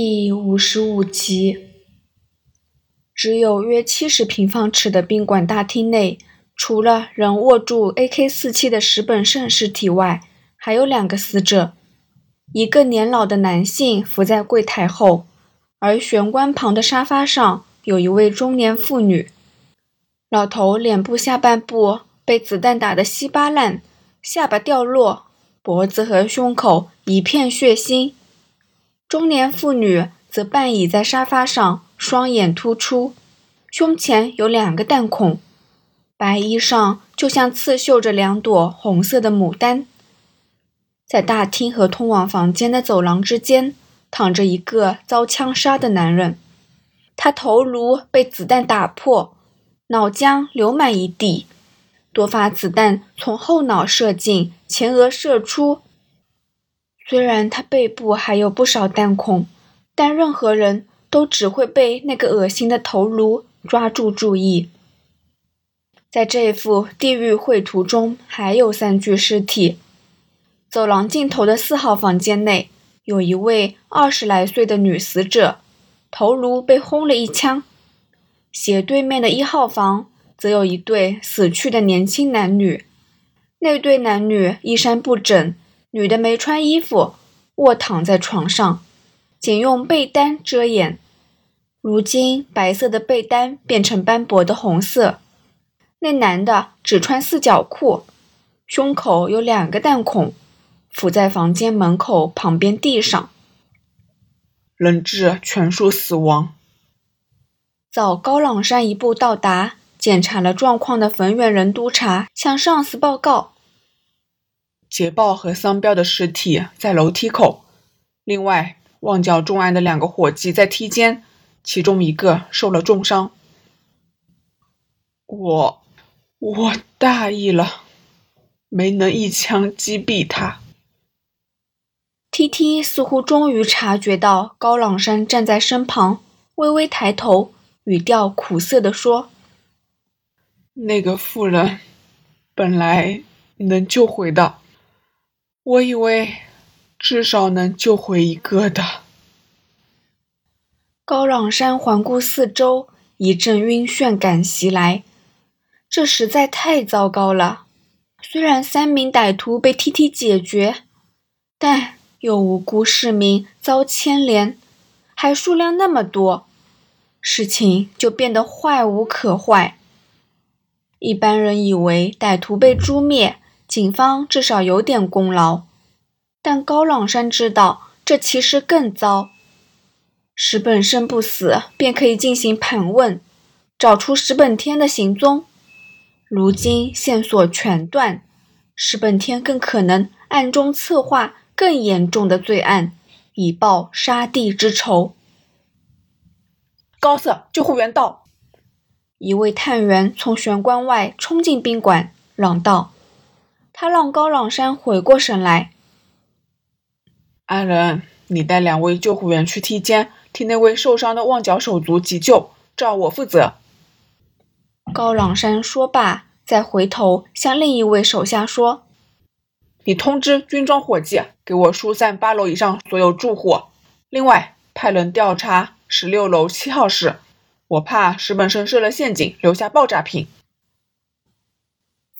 第五十五集，只有约七十平方尺的宾馆大厅内，除了仍握住 AK-47 的石本胜尸体外，还有两个死者。一个年老的男性伏在柜台后，而玄关旁的沙发上有一位中年妇女。老头脸部下半部被子弹打得稀巴烂，下巴掉落，脖子和胸口一片血腥。中年妇女则半倚在沙发上，双眼突出，胸前有两个弹孔，白衣上就像刺绣着两朵红色的牡丹。在大厅和通往房间的走廊之间，躺着一个遭枪杀的男人，他头颅被子弹打破，脑浆流满一地，多发子弹从后脑射进，前额射出。虽然他背部还有不少弹孔，但任何人都只会被那个恶心的头颅抓住注意。在这幅地狱绘图中，还有三具尸体。走廊尽头的四号房间内，有一位二十来岁的女死者，头颅被轰了一枪。斜对面的一号房，则有一对死去的年轻男女，那对男女衣衫不整。女的没穿衣服，卧躺在床上，仅用被单遮掩。如今，白色的被单变成斑驳的红色。那男的只穿四角裤，胸口有两个弹孔，伏在房间门口旁边地上。人质全数死亡。早高朗山一步到达，检查了状况的冯远人督察向上司报告。捷豹和桑彪的尸体在楼梯口，另外旺角重案的两个伙计在梯间，其中一个受了重伤。我，我大意了，没能一枪击毙他。T T 似乎终于察觉到高朗山站在身旁，微微抬头，语调苦涩地说：“那个妇人本来能救回的。”我以为至少能救回一个的。高朗山环顾四周，一阵晕眩感袭来。这实在太糟糕了。虽然三名歹徒被 T T 解决，但有无辜市民遭牵连，还数量那么多，事情就变得坏无可坏。一般人以为歹徒被诛灭。警方至少有点功劳，但高朗山知道这其实更糟。石本生不死，便可以进行盘问，找出石本天的行踪。如今线索全断，石本天更可能暗中策划更严重的罪案，以报杀弟之仇。高色，救护员到！一位探员从玄关外冲进宾馆，嚷道。他让高朗山回过神来。阿仁，你带两位救护员去梯间，替那位受伤的旺角手足急救，照我负责。高朗山说罢，再回头向另一位手下说：“你通知军装伙计，给我疏散八楼以上所有住户。另外，派人调查十六楼七号室，我怕石本生设了陷阱，留下爆炸品。”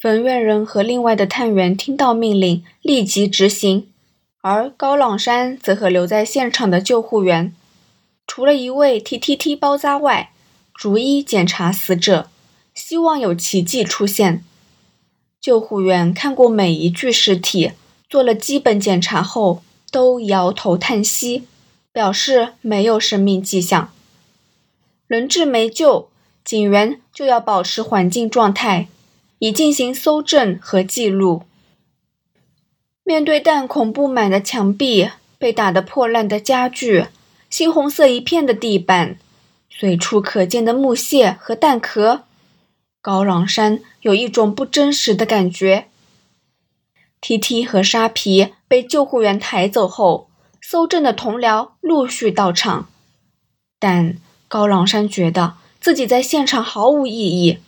冯院人和另外的探员听到命令，立即执行。而高朗山则和留在现场的救护员，除了一位替 T.T 包扎外，逐一检查死者，希望有奇迹出现。救护员看过每一具尸体，做了基本检查后，都摇头叹息，表示没有生命迹象。人质没救，警员就要保持环境状态。以进行搜证和记录。面对弹孔布满的墙壁、被打得破烂的家具、猩红色一片的地板、随处可见的木屑和弹壳，高朗山有一种不真实的感觉。T T 和沙皮被救护员抬走后，搜证的同僚陆续到场，但高朗山觉得自己在现场毫无意义。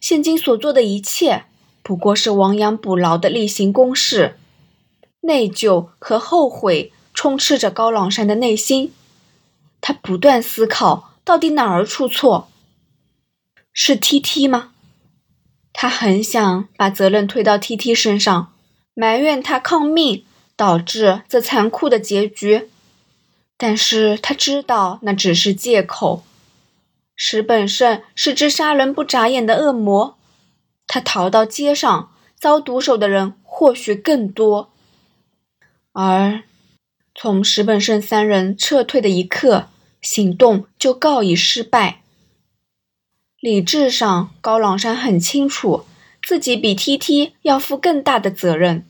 现今所做的一切，不过是亡羊补牢的例行公事。内疚和后悔充斥着高朗山的内心，他不断思考，到底哪儿出错？是 T T 吗？他很想把责任推到 T T 身上，埋怨他抗命导致这残酷的结局。但是他知道那只是借口。石本胜是只杀人不眨眼的恶魔，他逃到街上遭毒手的人或许更多。而从石本胜三人撤退的一刻，行动就告以失败。理智上，高朗山很清楚自己比 T T 要负更大的责任。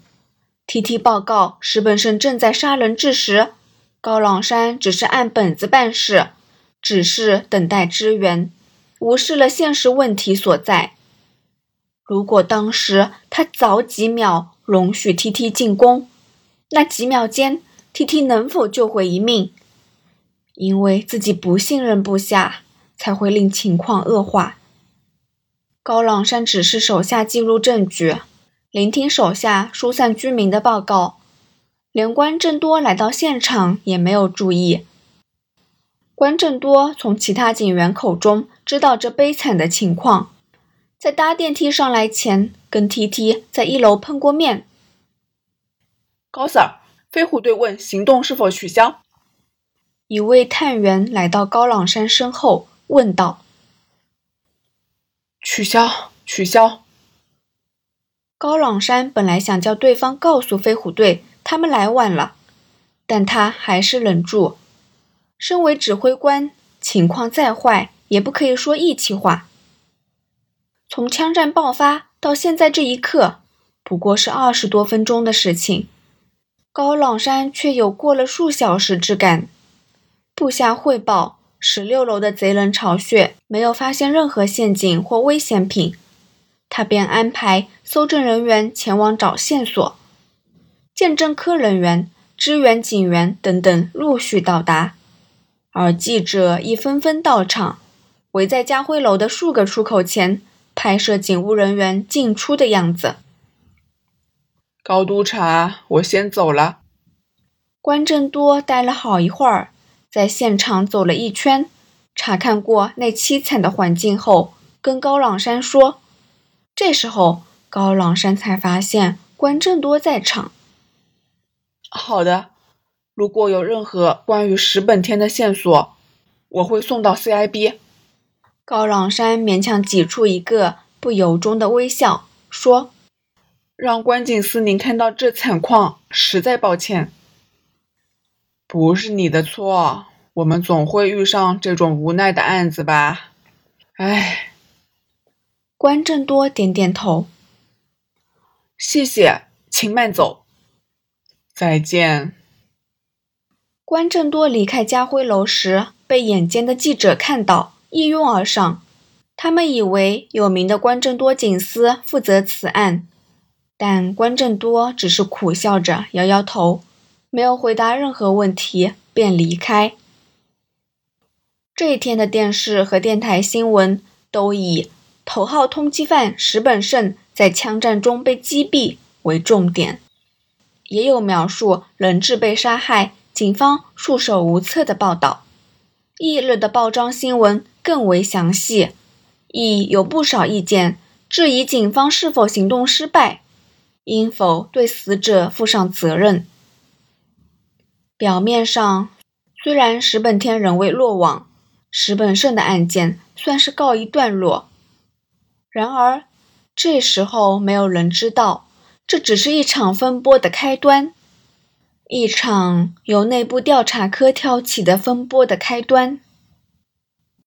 T T 报告石本胜正在杀人之时，高朗山只是按本子办事，只是等待支援，无视了现实问题所在。如果当时他早几秒容许 T T 进攻，那几秒间 T T 能否救回一命？因为自己不信任部下。才会令情况恶化。高朗山指示手下记录证据，聆听手下疏散居民的报告。连关正多来到现场也没有注意。关正多从其他警员口中知道这悲惨的情况，在搭电梯上来前，跟 T T 在一楼碰过面。高 Sir，飞虎队问行动是否取消？一位探员来到高朗山身后。问道：“取消，取消。”高朗山本来想叫对方告诉飞虎队他们来晚了，但他还是忍住。身为指挥官，情况再坏也不可以说义气话。从枪战爆发到现在这一刻，不过是二十多分钟的事情，高朗山却有过了数小时之感。部下汇报。十六楼的贼人巢穴没有发现任何陷阱或危险品，他便安排搜证人员前往找线索。鉴证科人员、支援警员等等陆续到达，而记者亦纷纷到场，围在家辉楼的数个出口前拍摄警务人员进出的样子。高督察，我先走了。关正多待了好一会儿。在现场走了一圈，查看过那凄惨的环境后，跟高朗山说：“这时候，高朗山才发现关正多在场。”好的，如果有任何关于石本天的线索，我会送到 CIB。高朗山勉强挤出一个不由衷的微笑，说：“让关警司您看到这惨况，实在抱歉。”不是你的错，我们总会遇上这种无奈的案子吧？唉。关正多点点头。谢谢，请慢走。再见。关正多离开家辉楼时，被眼尖的记者看到，一拥而上。他们以为有名的关正多警司负责此案，但关正多只是苦笑着摇摇头。没有回答任何问题，便离开。这一天的电视和电台新闻都以头号通缉犯石本胜在枪战中被击毙为重点，也有描述人质被杀害、警方束手无策的报道。翌日的报章新闻更为详细，亦有不少意见质疑警方是否行动失败，应否对死者负上责任。表面上，虽然石本天仍未落网，石本胜的案件算是告一段落。然而，这时候没有人知道，这只是一场风波的开端，一场由内部调查科挑起的风波的开端。